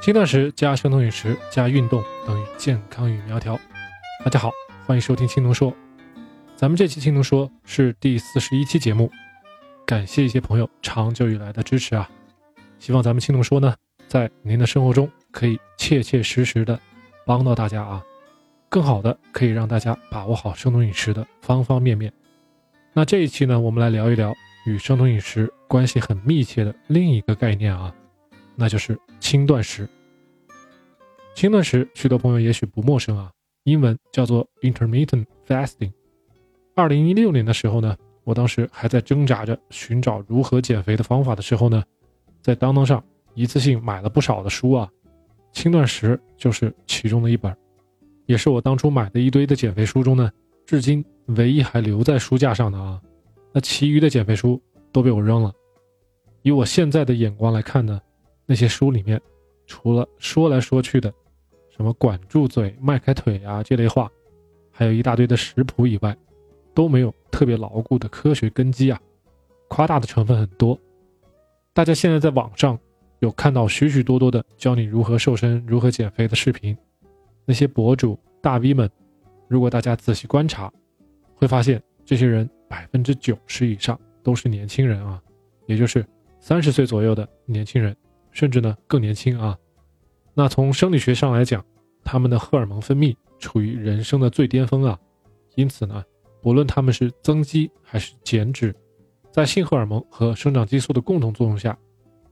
轻断食加生酮饮食加运动等于健康与苗条。大家好，欢迎收听青农说。咱们这期青农说是第四十一期节目，感谢一些朋友长久以来的支持啊！希望咱们青农说呢，在您的生活中可以切切实实的帮到大家啊，更好的可以让大家把握好生酮饮食的方方面面。那这一期呢，我们来聊一聊与生酮饮食关系很密切的另一个概念啊。那就是轻断食。轻断食，许多朋友也许不陌生啊，英文叫做 intermittent fasting。二零一六年的时候呢，我当时还在挣扎着寻找如何减肥的方法的时候呢，在当当上一次性买了不少的书啊，轻断食就是其中的一本，也是我当初买的一堆的减肥书中呢，至今唯一还留在书架上的啊。那其余的减肥书都被我扔了。以我现在的眼光来看呢。那些书里面，除了说来说去的，什么管住嘴、迈开腿啊这类话，还有一大堆的食谱以外，都没有特别牢固的科学根基啊，夸大的成分很多。大家现在在网上有看到许许多多的教你如何瘦身、如何减肥的视频，那些博主大 V 们，如果大家仔细观察，会发现这些人百分之九十以上都是年轻人啊，也就是三十岁左右的年轻人。甚至呢更年轻啊，那从生理学上来讲，他们的荷尔蒙分泌处于人生的最巅峰啊，因此呢，不论他们是增肌还是减脂，在性荷尔蒙和生长激素的共同作用下，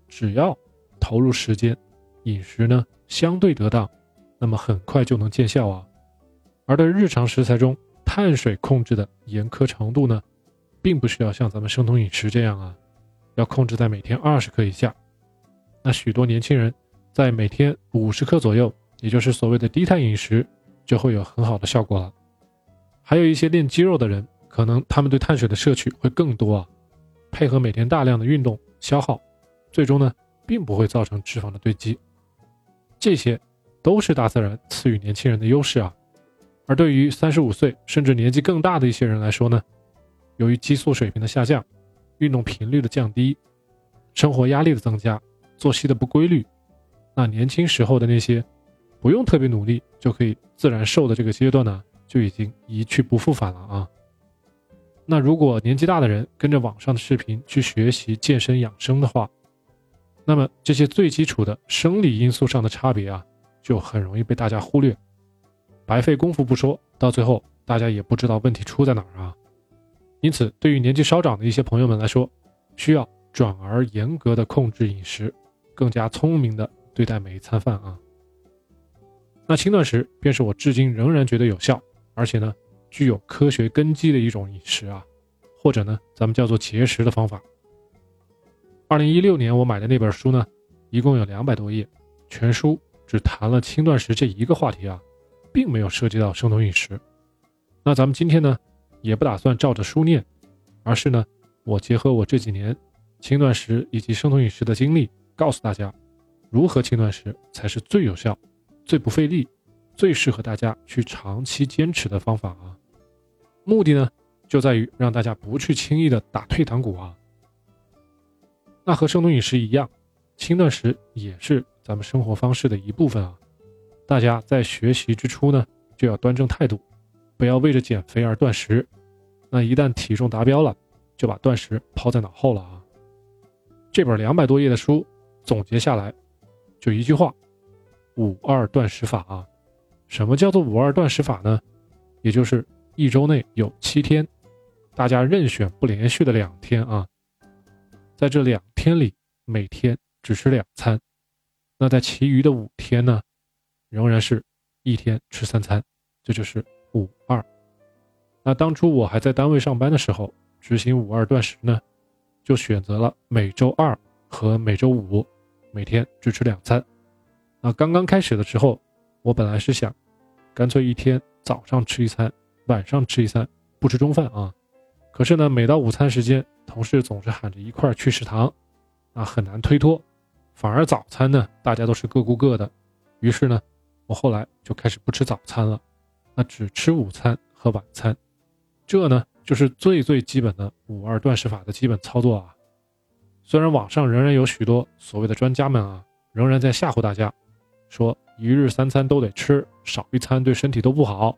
只要投入时间，饮食呢相对得当，那么很快就能见效啊。而对日常食材中碳水控制的严苛程度呢，并不需要像咱们生酮饮食这样啊，要控制在每天二十克以下。那许多年轻人在每天五十克左右，也就是所谓的低碳饮食，就会有很好的效果了。还有一些练肌肉的人，可能他们对碳水的摄取会更多啊，配合每天大量的运动消耗，最终呢，并不会造成脂肪的堆积。这些都是大自然赐予年轻人的优势啊。而对于三十五岁甚至年纪更大的一些人来说呢，由于激素水平的下降，运动频率的降低，生活压力的增加。作息的不规律，那年轻时候的那些不用特别努力就可以自然瘦的这个阶段呢，就已经一去不复返了啊。那如果年纪大的人跟着网上的视频去学习健身养生的话，那么这些最基础的生理因素上的差别啊，就很容易被大家忽略，白费功夫不说，到最后大家也不知道问题出在哪儿啊。因此，对于年纪稍长的一些朋友们来说，需要转而严格的控制饮食。更加聪明的对待每一餐饭啊。那轻断食便是我至今仍然觉得有效，而且呢具有科学根基的一种饮食啊，或者呢咱们叫做节食的方法。二零一六年我买的那本书呢，一共有两百多页，全书只谈了轻断食这一个话题啊，并没有涉及到生酮饮食。那咱们今天呢也不打算照着书念，而是呢我结合我这几年轻断食以及生酮饮食的经历。告诉大家，如何轻断食才是最有效、最不费力、最适合大家去长期坚持的方法啊！目的呢，就在于让大家不去轻易的打退堂鼓啊。那和生酮饮食一样，轻断食也是咱们生活方式的一部分啊。大家在学习之初呢，就要端正态度，不要为着减肥而断食。那一旦体重达标了，就把断食抛在脑后了啊。这本两百多页的书。总结下来，就一句话：五二断食法啊。什么叫做五二断食法呢？也就是一周内有七天，大家任选不连续的两天啊。在这两天里，每天只吃两餐。那在其余的五天呢，仍然是一天吃三餐。这就是五二。那当初我还在单位上班的时候，执行五二断食呢，就选择了每周二和每周五。每天只吃两餐，那刚刚开始的时候，我本来是想，干脆一天早上吃一餐，晚上吃一餐，不吃中饭啊。可是呢，每到午餐时间，同事总是喊着一块去食堂，啊，很难推脱。反而早餐呢，大家都是各顾各的。于是呢，我后来就开始不吃早餐了，那只吃午餐和晚餐。这呢，就是最最基本的五二断食法的基本操作啊。虽然网上仍然有许多所谓的专家们啊，仍然在吓唬大家，说一日三餐都得吃，少一餐对身体都不好。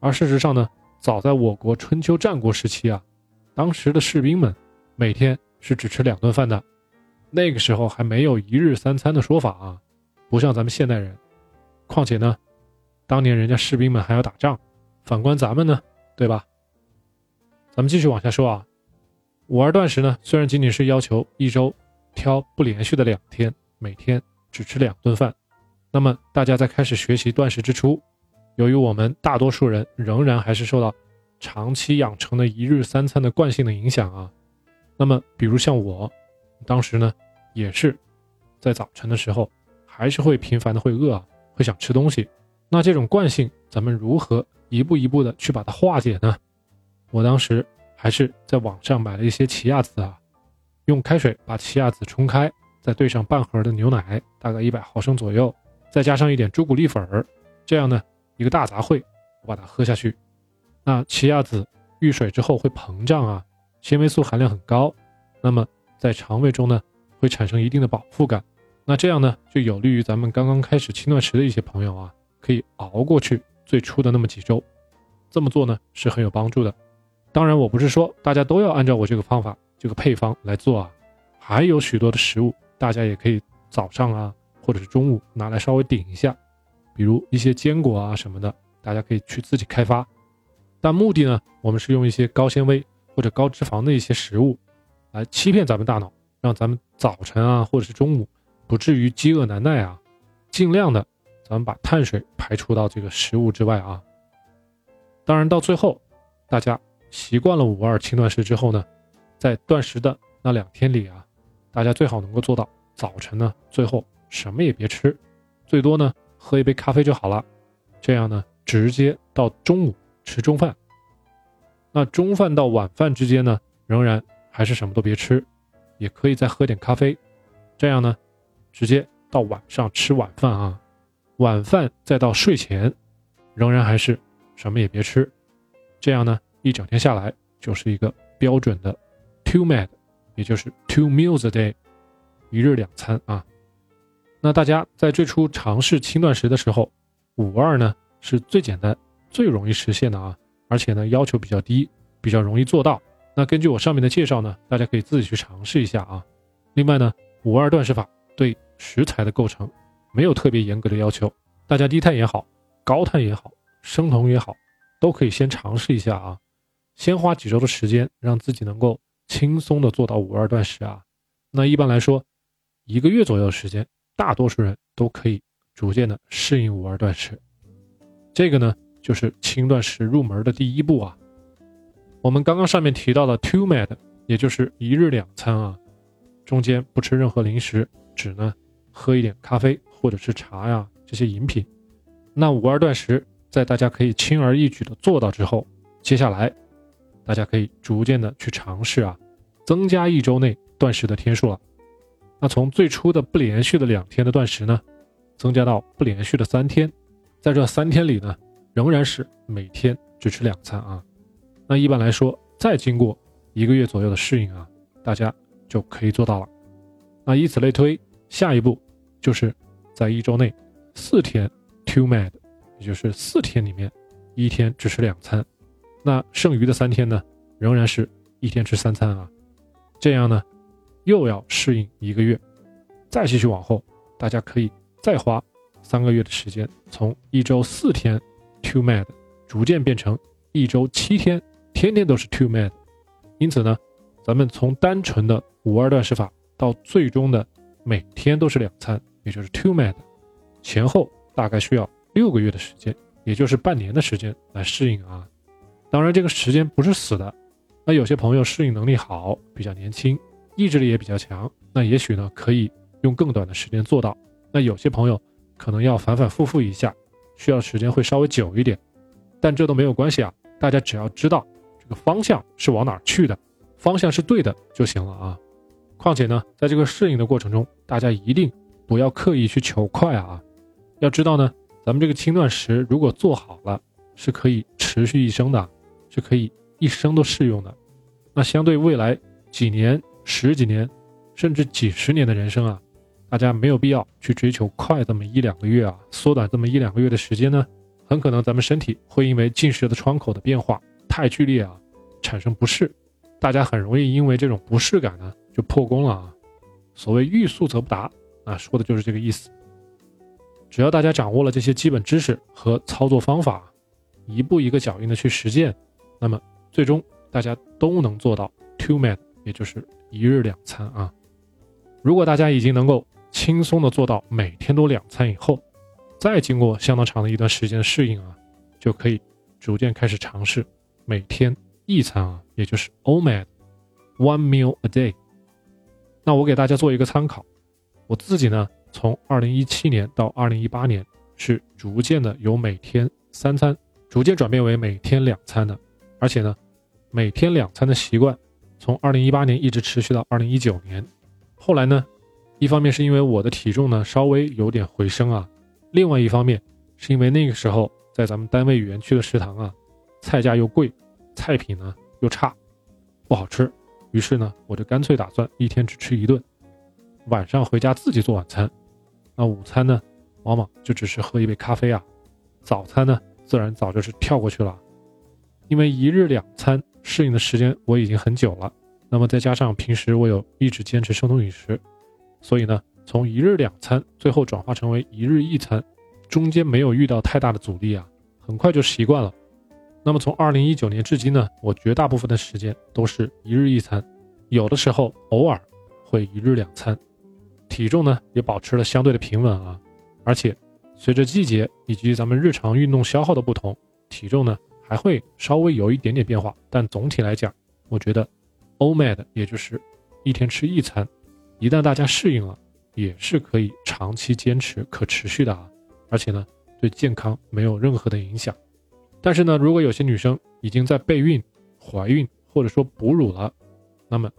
而事实上呢，早在我国春秋战国时期啊，当时的士兵们每天是只吃两顿饭的，那个时候还没有一日三餐的说法啊，不像咱们现代人。况且呢，当年人家士兵们还要打仗，反观咱们呢，对吧？咱们继续往下说啊，五二断食呢，虽然仅仅是要求一周挑不连续的两天，每天只吃两顿饭，那么大家在开始学习断食之初，由于我们大多数人仍然还是受到长期养成的一日三餐的惯性的影响啊，那么比如像我，当时呢，也是在早晨的时候，还是会频繁的会饿啊。会想吃东西，那这种惯性，咱们如何一步一步的去把它化解呢？我当时还是在网上买了一些奇亚籽啊，用开水把奇亚籽冲开，再兑上半盒的牛奶，大概一百毫升左右，再加上一点朱古力粉儿，这样呢一个大杂烩，我把它喝下去。那奇亚籽遇水之后会膨胀啊，纤维素含量很高，那么在肠胃中呢会产生一定的饱腹感。那这样呢，就有利于咱们刚刚开始轻断食的一些朋友啊，可以熬过去最初的那么几周。这么做呢是很有帮助的。当然，我不是说大家都要按照我这个方法、这个配方来做啊。还有许多的食物，大家也可以早上啊，或者是中午拿来稍微顶一下，比如一些坚果啊什么的，大家可以去自己开发。但目的呢，我们是用一些高纤维或者高脂肪的一些食物，来欺骗咱们大脑，让咱们早晨啊或者是中午。不至于饥饿难耐啊，尽量的，咱们把碳水排除到这个食物之外啊。当然到最后，大家习惯了五二轻断食之后呢，在断食的那两天里啊，大家最好能够做到早晨呢，最后什么也别吃，最多呢喝一杯咖啡就好了。这样呢，直接到中午吃中饭。那中饭到晚饭之间呢，仍然还是什么都别吃，也可以再喝点咖啡。这样呢。直接到晚上吃晚饭啊，晚饭再到睡前，仍然还是什么也别吃，这样呢一整天下来就是一个标准的 two med，也就是 two meals a day，一日两餐啊。那大家在最初尝试轻断食的时候，五二呢是最简单、最容易实现的啊，而且呢要求比较低，比较容易做到。那根据我上面的介绍呢，大家可以自己去尝试一下啊。另外呢，五二断食法对。食材的构成没有特别严格的要求，大家低碳也好，高碳也好，生酮也好，都可以先尝试一下啊。先花几周的时间，让自己能够轻松的做到五二断食啊。那一般来说，一个月左右的时间，大多数人都可以逐渐的适应五二断食。这个呢，就是轻断食入门的第一步啊。我们刚刚上面提到的 two med，也就是一日两餐啊，中间不吃任何零食，只呢。喝一点咖啡或者是茶呀，这些饮品。那五二断食在大家可以轻而易举的做到之后，接下来大家可以逐渐的去尝试啊，增加一周内断食的天数了。那从最初的不连续的两天的断食呢，增加到不连续的三天，在这三天里呢，仍然是每天只吃两餐啊。那一般来说，再经过一个月左右的适应啊，大家就可以做到了。那以此类推，下一步。就是在一周内四天 two med，也就是四天里面一天只吃两餐，那剩余的三天呢，仍然是一天吃三餐啊。这样呢，又要适应一个月，再继续往后，大家可以再花三个月的时间，从一周四天 two med，逐渐变成一周七天，天天都是 two med。因此呢，咱们从单纯的五二断食法到最终的每天都是两餐。也就是 two med，前后大概需要六个月的时间，也就是半年的时间来适应啊。当然，这个时间不是死的。那有些朋友适应能力好，比较年轻，意志力也比较强，那也许呢可以用更短的时间做到。那有些朋友可能要反反复复一下，需要时间会稍微久一点。但这都没有关系啊，大家只要知道这个方向是往哪儿去的，方向是对的就行了啊。况且呢，在这个适应的过程中，大家一定。不要刻意去求快啊！要知道呢，咱们这个轻断食如果做好了，是可以持续一生的，是可以一生都适用的。那相对未来几年、十几年，甚至几十年的人生啊，大家没有必要去追求快这么一两个月啊，缩短这么一两个月的时间呢，很可能咱们身体会因为进食的窗口的变化太剧烈啊，产生不适，大家很容易因为这种不适感呢就破功了啊。所谓欲速则不达啊，说的就是这个意思。只要大家掌握了这些基本知识和操作方法，一步一个脚印的去实践，那么最终大家都能做到 two meal，也就是一日两餐啊。如果大家已经能够轻松的做到每天都两餐以后，再经过相当长的一段时间的适应啊，就可以逐渐开始尝试每天一餐啊，也就是 OMAD，one meal a day。那我给大家做一个参考，我自己呢。从二零一七年到二零一八年，是逐渐的由每天三餐逐渐转变为每天两餐的，而且呢，每天两餐的习惯，从二零一八年一直持续到二零一九年。后来呢，一方面是因为我的体重呢稍微有点回升啊，另外一方面是因为那个时候在咱们单位园区的食堂啊，菜价又贵，菜品呢又差，不好吃，于是呢，我就干脆打算一天只吃一顿，晚上回家自己做晚餐。那午餐呢，往往就只是喝一杯咖啡啊。早餐呢，自然早就是跳过去了。因为一日两餐适应的时间我已经很久了，那么再加上平时我有一直坚持生酮饮食，所以呢，从一日两餐最后转化成为一日一餐，中间没有遇到太大的阻力啊，很快就习惯了。那么从二零一九年至今呢，我绝大部分的时间都是一日一餐，有的时候偶尔会一日两餐。体重呢也保持了相对的平稳啊，而且随着季节以及咱们日常运动消耗的不同，体重呢还会稍微有一点点变化。但总体来讲，我觉得，OMAD 也就是一天吃一餐，一旦大家适应了，也是可以长期坚持、可持续的啊。而且呢，对健康没有任何的影响。但是呢，如果有些女生已经在备孕、怀孕或者说哺乳了，那么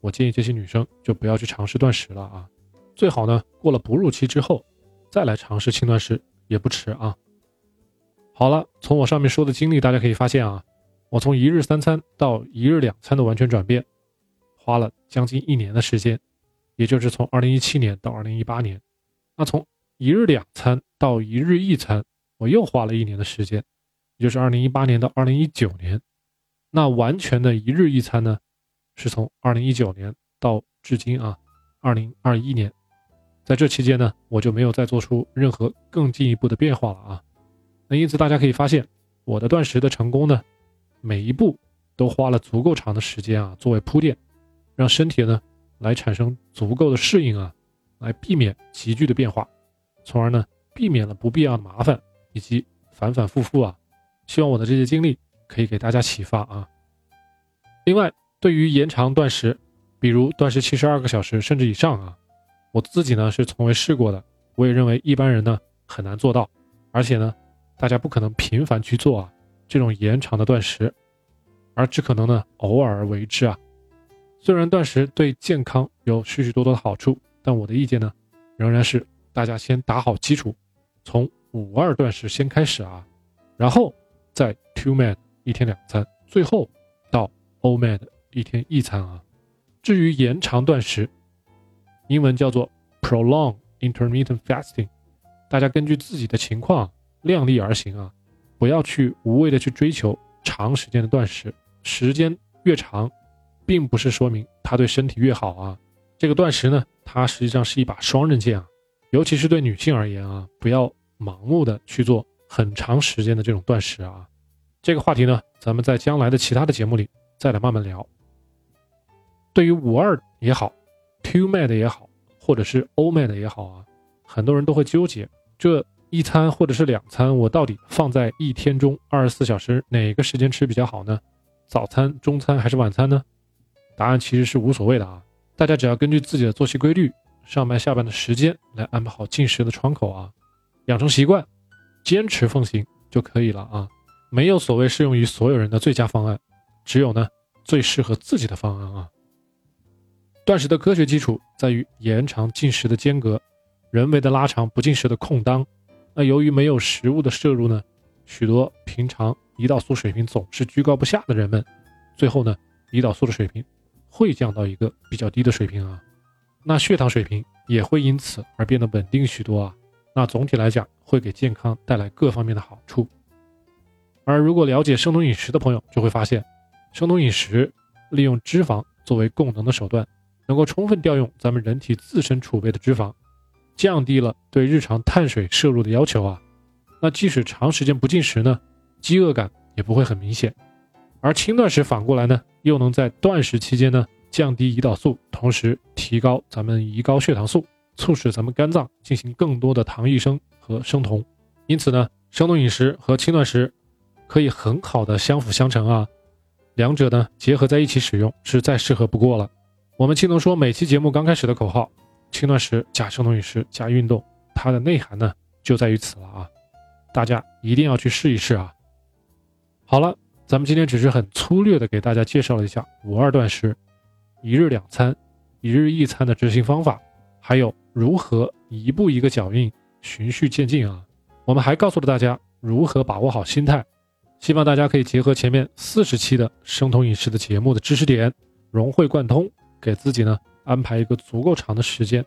我建议这些女生就不要去尝试断食了啊。最好呢，过了哺乳期之后，再来尝试轻断食也不迟啊。好了，从我上面说的经历，大家可以发现啊，我从一日三餐到一日两餐的完全转变，花了将近一年的时间，也就是从二零一七年到二零一八年。那从一日两餐到一日一餐，我又花了一年的时间，也就是二零一八年到二零一九年。那完全的一日一餐呢，是从二零一九年到至今啊，二零二一年。在这期间呢，我就没有再做出任何更进一步的变化了啊。因此大家可以发现，我的断食的成功呢，每一步都花了足够长的时间啊，作为铺垫，让身体呢来产生足够的适应啊，来避免急剧的变化，从而呢避免了不必要的麻烦以及反反复复啊。希望我的这些经历可以给大家启发啊。另外，对于延长断食，比如断食七十二个小时甚至以上啊。我自己呢是从未试过的，我也认为一般人呢很难做到，而且呢，大家不可能频繁去做啊这种延长的断食，而只可能呢偶尔为之啊。虽然断食对健康有许许多多的好处，但我的意见呢仍然是大家先打好基础，从五二断食先开始啊，然后再 two man 一天两餐，最后到 o man 一天一餐啊。至于延长断食，英文叫做 prolong intermittent fasting，大家根据自己的情况量力而行啊，不要去无谓的去追求长时间的断食，时间越长，并不是说明它对身体越好啊。这个断食呢，它实际上是一把双刃剑啊，尤其是对女性而言啊，不要盲目的去做很长时间的这种断食啊。这个话题呢，咱们在将来的其他的节目里再来慢慢聊。对于五二也好。Two mad 也好，或者是 O mad 也好啊，很多人都会纠结，这一餐或者是两餐，我到底放在一天中二十四小时哪个时间吃比较好呢？早餐、中餐还是晚餐呢？答案其实是无所谓的啊，大家只要根据自己的作息规律、上班下班的时间来安排好进食的窗口啊，养成习惯，坚持奉行就可以了啊。没有所谓适用于所有人的最佳方案，只有呢最适合自己的方案啊。断食的科学基础在于延长进食的间隔，人为的拉长不进食的空当。那由于没有食物的摄入呢，许多平常胰岛素水平总是居高不下的人们，最后呢，胰岛素的水平会降到一个比较低的水平啊。那血糖水平也会因此而变得稳定许多啊。那总体来讲，会给健康带来各方面的好处。而如果了解生酮饮食的朋友就会发现，生酮饮食利用脂肪作为供能的手段，能够充分调用咱们人体自身储备的脂肪，降低了对日常碳水摄入的要求啊。那即使长时间不进食呢，饥饿感也不会很明显。而轻断食反过来呢，又能在断食期间呢降低胰岛素，同时提高咱们胰高血糖素，促使咱们肝脏进行更多的糖异生和生酮。因此呢，生酮饮食和轻断食可以很好的相辅相成啊，两者呢结合在一起使用是再适合不过了。我们青农说每期节目刚开始的口号：轻断食加生酮饮食加运动，它的内涵呢就在于此了啊。大家一定要去试一试啊！好了，咱们今天只是很粗略的给大家介绍了一下五二断食、一日两餐、一日一餐的执行方法，还有如何一步一个脚印、循序渐进啊！我们还告诉了大家如何把握好心态，希望大家可以结合前面四十期的生酮饮食的节目的知识点，融会贯通，给自己呢安排一个足够长的时间，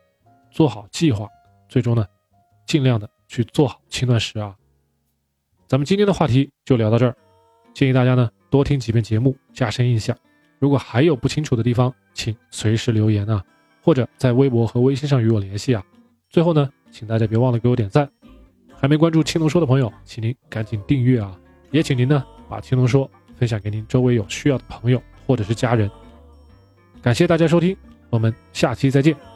做好计划，最终呢尽量的去做好轻断食啊！咱们今天的话题就聊到这儿，建议大家呢多听几遍节目，加深印象。如果还有不清楚的地方，请随时留言啊，或者在微博和微信上与我联系啊。最后呢，请大家别忘了给我点赞。还没关注青龙说的朋友，请您赶紧订阅啊！也请您呢把青龙说分享给您周围有需要的朋友或者是家人。感谢大家收听，我们下期再见。